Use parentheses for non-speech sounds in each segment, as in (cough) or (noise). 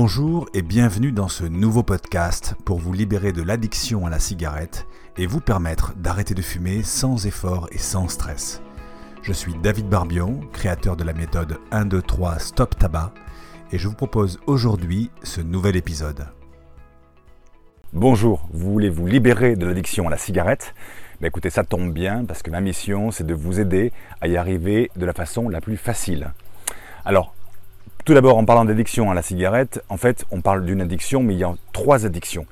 Bonjour et bienvenue dans ce nouveau podcast pour vous libérer de l'addiction à la cigarette et vous permettre d'arrêter de fumer sans effort et sans stress. Je suis David Barbion, créateur de la méthode 1, 2, 3 Stop Tabac et je vous propose aujourd'hui ce nouvel épisode. Bonjour, vous voulez vous libérer de l'addiction à la cigarette? Ben Écoutez, ça tombe bien parce que ma mission c'est de vous aider à y arriver de la façon la plus facile. Alors, tout d'abord, en parlant d'addiction à la cigarette, en fait, on parle d'une addiction, mais il y a trois addictions.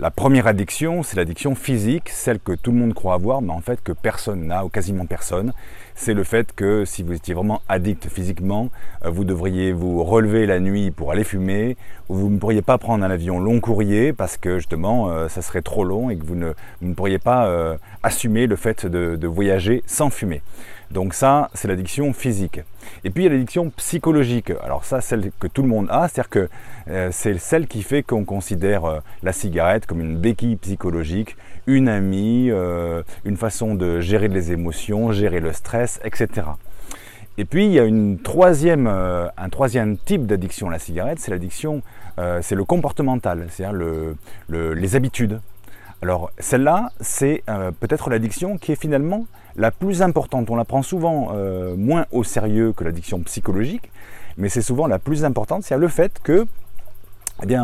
La première addiction, c'est l'addiction physique, celle que tout le monde croit avoir, mais en fait que personne n'a, ou quasiment personne. C'est le fait que si vous étiez vraiment addict physiquement, euh, vous devriez vous relever la nuit pour aller fumer, ou vous ne pourriez pas prendre un avion long courrier parce que justement euh, ça serait trop long et que vous ne, pourriez pas euh, assumer le fait de voyager sans fumer. Donc ça, c'est l'addiction physique. Et puis il y a l'addiction psychologique. Alors ça, celle que tout le monde a, c'est-à-dire que euh, c'est celle qui fait qu'on considère euh, la cigarette comme une béquille psychologique, une amie, euh, une façon de gérer les émotions, gérer le stress, etc. Et puis il y a troisième, un troisième type d'addiction à la cigarette, c'est l'addiction, c'est le comportemental, c'est-à-dire les habitudes. Alors celle-là, c'est peut-être l'addiction qui est finalement la plus importante. On la prend souvent euh, moins au sérieux que l'addiction psychologique, mais c'est souvent la plus importante, c'est le fait que eh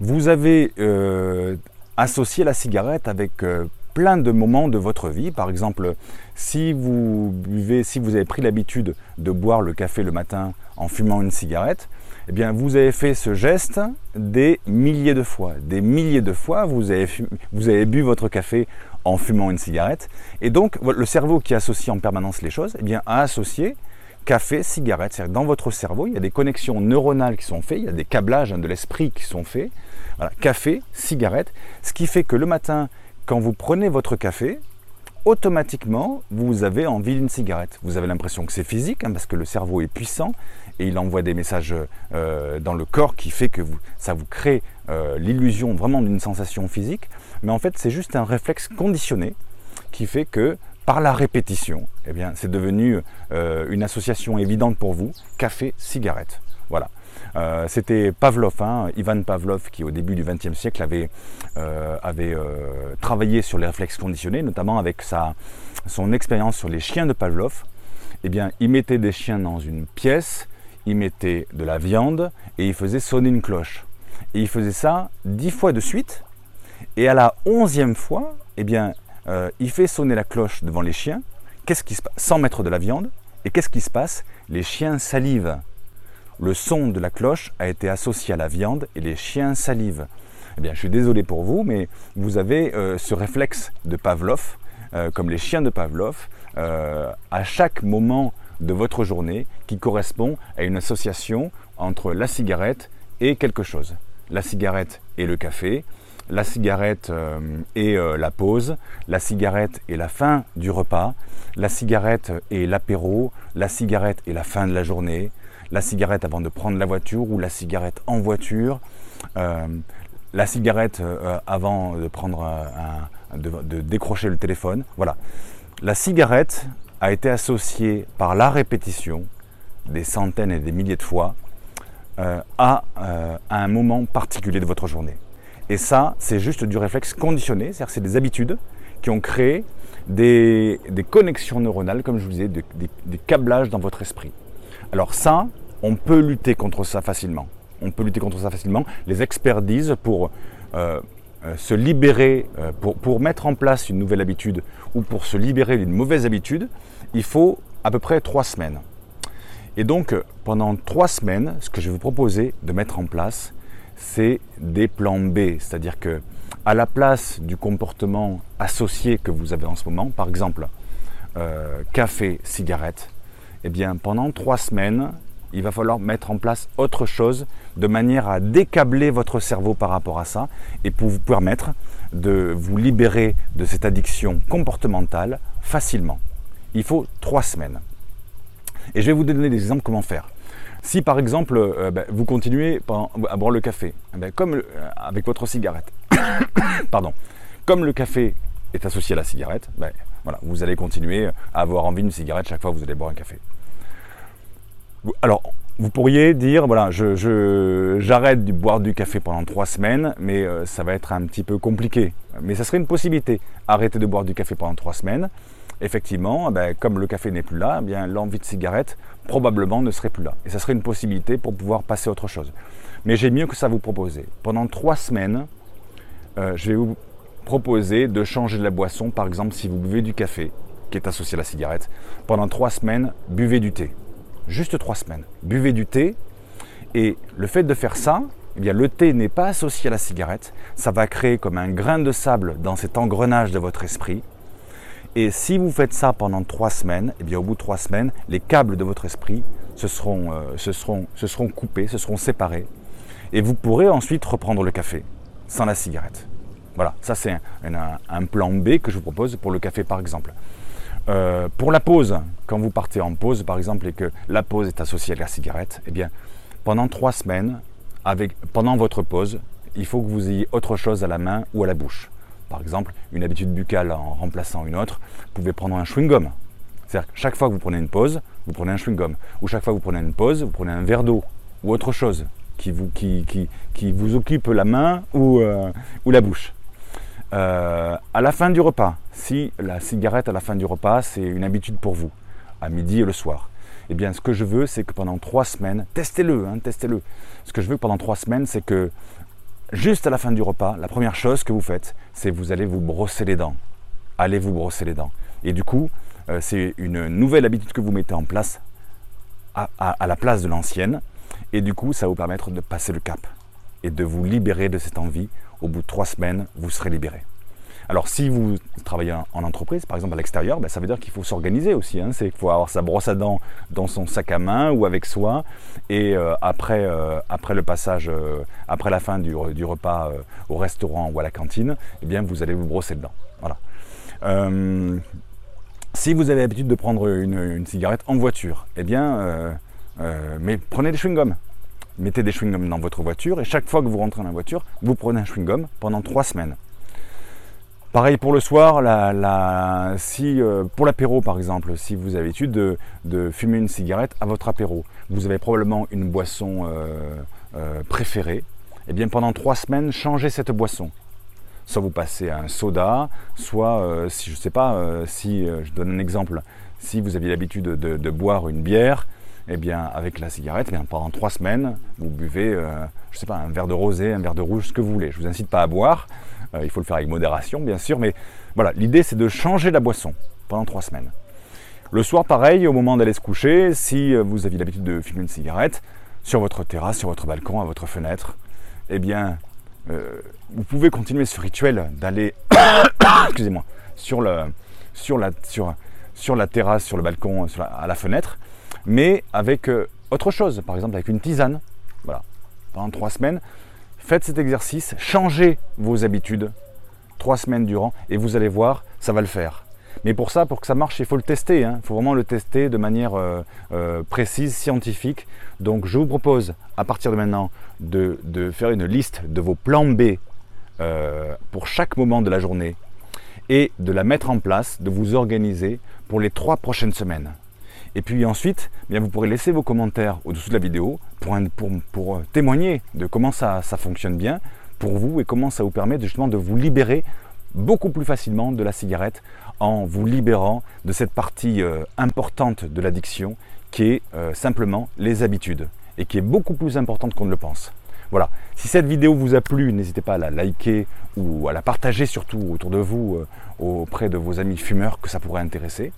vous avez euh, associé la cigarette avec euh, plein de moments de votre vie. Par exemple, si vous buvez, si vous avez pris l'habitude de boire le café le matin en fumant une cigarette, eh bien, vous avez fait ce geste des milliers de fois. Des milliers de fois, vous avez, vous avez bu votre café en fumant une cigarette. Et donc, le cerveau qui associe en permanence les choses, eh bien, a associé café, cigarette. C'est-à-dire dans votre cerveau, il y a des connexions neuronales qui sont faites, il y a des câblages hein, de l'esprit qui sont faits. Café, cigarette. Ce qui fait que le matin, quand vous prenez votre café, automatiquement, vous avez envie d'une cigarette. Vous avez l'impression que c'est physique, hein, parce que le cerveau est puissant et il envoie des messages euh, dans le corps qui fait que ça vous crée euh, l'illusion vraiment d'une sensation physique. Mais en fait, c'est juste un réflexe conditionné qui fait que par la répétition, eh bien, c'est devenu euh, une association évidente pour vous, café-cigarette. Voilà. Euh, c'était Pavlov, hein, Ivan Pavlov, qui au début du XXe siècle avait, euh, avait travaillé sur les réflexes conditionnés, notamment avec sa, son expérience sur les chiens de Pavlov. Eh bien, il mettait des chiens dans une pièce, il mettait de la viande et il faisait sonner une cloche. Et il faisait ça dix fois de suite, et à la onzième fois, eh bien, euh, il fait sonner la cloche devant les chiens. Qu'est-ce qui se passe Sans mettre de la viande. Et qu'est-ce qui se passe? Les chiens salivent. Le son de la cloche a été associé à la viande et les chiens salivent. Eh bien, je suis désolé pour vous, mais vous avez euh, ce réflexe de Pavlov, euh, comme les chiens de Pavlov, à chaque moment de votre journée qui correspond à une association entre la cigarette et quelque chose. La cigarette et le café, la cigarette euh, et euh, la pause, la cigarette et la fin du repas, la cigarette et l'apéro, la cigarette et la fin de la journée, la cigarette avant de prendre la voiture ou la cigarette en voiture, euh, la cigarette avant de prendre de, décrocher le téléphone. Voilà. La cigarette a été associée par la répétition des centaines et des milliers de fois à un moment particulier de votre journée. Et ça, c'est juste du réflexe conditionné, c'est-à-dire c'est des habitudes qui ont créé des, connexions neuronales, comme je vous disais, des, câblages dans votre esprit. Alors ça, on peut lutter contre ça facilement. On peut lutter contre ça facilement. Les experts disent pour euh, euh, se libérer, euh, pour, mettre en place une nouvelle habitude ou pour se libérer d'une mauvaise habitude, il faut à peu près trois semaines. Et donc, pendant trois semaines, ce que je vais vous proposer de mettre en place, c'est des plans B, c'est-à-dire que à la place du comportement associé que vous avez en ce moment, par exemple café, cigarette, eh bien pendant trois semaines, il va falloir mettre en place autre chose de manière à décabler votre cerveau par rapport à ça et pour vous permettre de vous libérer de cette addiction comportementale facilement. Il faut trois semaines. Et je vais vous donner des exemples comment faire. Si par exemple euh, ben, vous continuez à boire le café, eh ben, comme euh, avec votre cigarette, (coughs) pardon, comme le café est associé à la cigarette, ben, voilà, vous allez continuer à avoir envie d'une cigarette chaque fois que vous allez boire un café. Alors, vous pourriez dire, voilà, j'arrête de boire du café pendant trois semaines, mais euh, ça va être un petit peu compliqué. Mais ça serait une possibilité. Arrêter de boire du café pendant trois semaines, effectivement, eh ben, comme le café n'est plus là, eh l'envie de cigarette probablement ne serait plus là. Et ça serait une possibilité pour pouvoir passer à autre chose. Mais j'ai mieux que ça à vous proposer. Pendant trois semaines, euh, je vais vous proposer de changer de la boisson. Par exemple, si vous buvez du café, qui est associé à la cigarette, pendant trois semaines, buvez du thé juste trois semaines. Buvez du thé et le fait de faire ça, eh bien, le thé n'est pas associé à la cigarette. Ça va créer comme un grain de sable dans cet engrenage de votre esprit. Et si vous faites ça pendant trois semaines, eh bien, au bout de trois semaines, les câbles de votre esprit se seront, euh, se seront, se seront coupés, se seront séparés. Et vous pourrez ensuite reprendre le café sans la cigarette. Voilà, ça c'est un, plan B que je vous propose pour le café par exemple. Euh, pour la pause, quand vous partez en pause par exemple et que la pause est associée à la cigarette, eh bien pendant trois semaines, pendant votre pause, il faut que vous ayez autre chose à la main ou à la bouche. Par exemple, une habitude buccale en remplaçant une autre, vous pouvez prendre un chewing-gum. C'est-à-dire que chaque fois que vous prenez une pause, vous prenez un chewing-gum. Ou chaque fois que vous prenez une pause, vous prenez un verre d'eau ou autre chose qui vous, occupe la main ou, euh, ou la bouche. Euh, à la fin du repas, si la cigarette à la fin du repas, c'est une habitude pour vous, à midi et le soir, eh bien, ce que je veux, c'est que pendant trois semaines, testez-le, hein, testez-le. Ce que je veux pendant trois semaines, c'est que juste à la fin du repas, la première chose que vous faites, c'est vous allez vous brosser les dents. Allez vous brosser les dents. Et du coup, euh, c'est une nouvelle habitude que vous mettez en place à la place de l'ancienne. Et du coup, ça va vous permettre de passer le cap et de vous libérer de cette envie au bout de trois semaines, vous serez libéré. Alors si vous travaillez en entreprise, par exemple à l'extérieur, ben, ça veut dire qu'il faut s'organiser aussi. Hein. C'est qu'il faut avoir sa brosse à dents dans son sac à main ou avec soi. Et euh, après, euh, après le passage, euh, après la fin du, repas au restaurant ou à la cantine, eh bien vous allez vous brosser le dents. Voilà. si vous avez l'habitude de prendre une, cigarette en voiture, eh bien, mais prenez des chewing-gums mettez des chewing-gums dans votre voiture et chaque fois que vous rentrez dans la voiture, vous prenez un chewing-gum pendant trois semaines. Pareil pour le soir, si, euh, pour l'apéro par exemple, si vous avez l'habitude de, fumer une cigarette à votre apéro, vous avez probablement une boisson euh, euh, préférée, et eh bien pendant trois semaines, changez cette boisson. Soit vous passez à un soda, soit, si je ne sais pas, si je donne un exemple, si vous aviez l'habitude de boire une bière, eh bien, avec la cigarette, eh bien, pendant trois semaines, vous buvez, euh, je sais pas, un verre de rosé, un verre de rouge, ce que vous voulez. Je vous incite pas à boire. Euh, il faut le faire avec modération, bien sûr, mais voilà, l'idée c'est de changer la boisson pendant trois semaines. Le soir, pareil, au moment d'aller se coucher, si euh, vous aviez l'habitude de fumer une cigarette, sur votre terrasse, sur votre balcon, à votre fenêtre, eh bien, vous pouvez continuer ce rituel d'aller, (coughs) excusez-moi, sur la terrasse, sur le balcon, à la fenêtre, mais avec euh, autre chose, par exemple avec une tisane. Voilà. Pendant trois semaines, faites cet exercice, changez vos habitudes trois semaines durant et vous allez voir, ça va le faire. Mais pour ça, pour que ça marche, il faut le tester. Hein. Il faut vraiment le tester de manière euh, euh, précise, scientifique. Donc je vous propose à partir de maintenant de, faire une liste de vos plans B pour chaque moment de la journée et de la mettre en place, de vous organiser pour les trois prochaines semaines. Et puis ensuite, eh bien, vous pourrez laisser vos commentaires au-dessous de la vidéo pour, euh, témoigner de comment ça, fonctionne bien pour vous et comment ça vous permet justement de vous libérer beaucoup plus facilement de la cigarette en vous libérant de cette partie euh, importante de l'addiction qui est euh, simplement les habitudes et qui est beaucoup plus importante qu'on ne le pense. Voilà, si cette vidéo vous a plu, n'hésitez pas à la liker ou à la partager surtout autour de vous auprès de vos amis fumeurs que ça pourrait intéresser.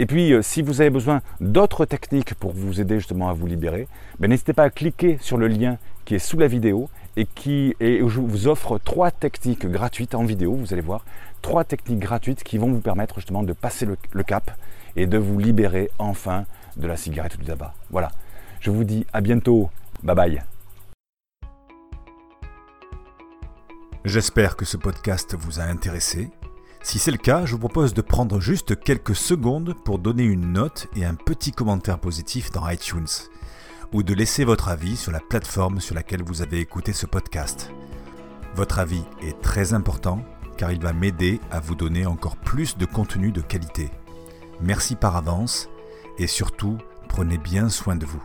Et puis, euh, si vous avez besoin d'autres techniques pour vous aider justement à vous libérer, ben, n'hésitez pas à cliquer sur le lien qui est sous la vidéo et qui je vous offre trois techniques gratuites en vidéo, vous allez voir, trois techniques gratuites qui vont vous permettre justement de passer le, le cap et de vous libérer enfin de la cigarette ou du tabac. Voilà, je vous dis à bientôt, bye bye. J'espère que ce podcast vous a intéressé si c'est le cas, je vous propose de prendre juste quelques secondes pour donner une note et un petit commentaire positif dans iTunes, ou de laisser votre avis sur la plateforme sur laquelle vous avez écouté ce podcast. Votre avis est très important car il va m'aider à vous donner encore plus de contenu de qualité. Merci par avance et surtout, prenez bien soin de vous.